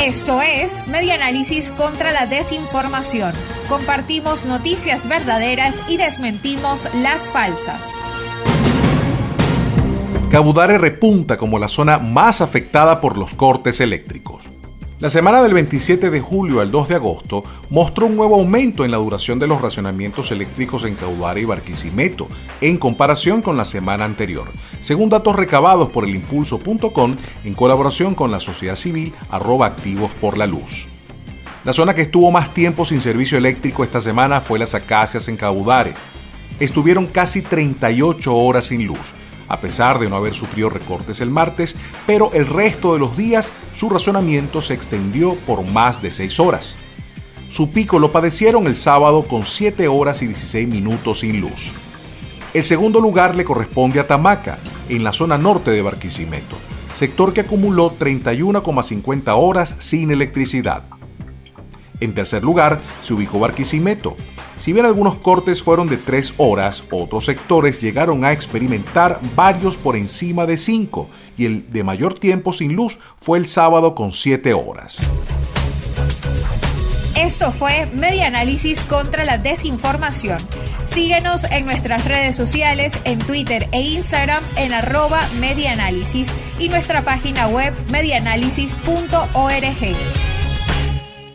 Esto es Medianálisis contra la desinformación. Compartimos noticias verdaderas y desmentimos las falsas. Cabudare repunta como la zona más afectada por los cortes eléctricos. La semana del 27 de julio al 2 de agosto mostró un nuevo aumento en la duración de los racionamientos eléctricos en Caudare y Barquisimeto, en comparación con la semana anterior, según datos recabados por el impulso.com en colaboración con la sociedad civil arroba activos por la luz. La zona que estuvo más tiempo sin servicio eléctrico esta semana fue las Acacias en Caudare. Estuvieron casi 38 horas sin luz, a pesar de no haber sufrido recortes el martes, pero el resto de los días su razonamiento se extendió por más de 6 horas. Su pico lo padecieron el sábado con 7 horas y 16 minutos sin luz. El segundo lugar le corresponde a Tamaca, en la zona norte de Barquisimeto, sector que acumuló 31,50 horas sin electricidad. En tercer lugar se ubicó Barquisimeto, si bien algunos cortes fueron de 3 horas, otros sectores llegaron a experimentar varios por encima de 5 y el de mayor tiempo sin luz fue el sábado con 7 horas. Esto fue Media Análisis contra la Desinformación. Síguenos en nuestras redes sociales, en Twitter e Instagram en arroba y nuestra página web medianálisis.org.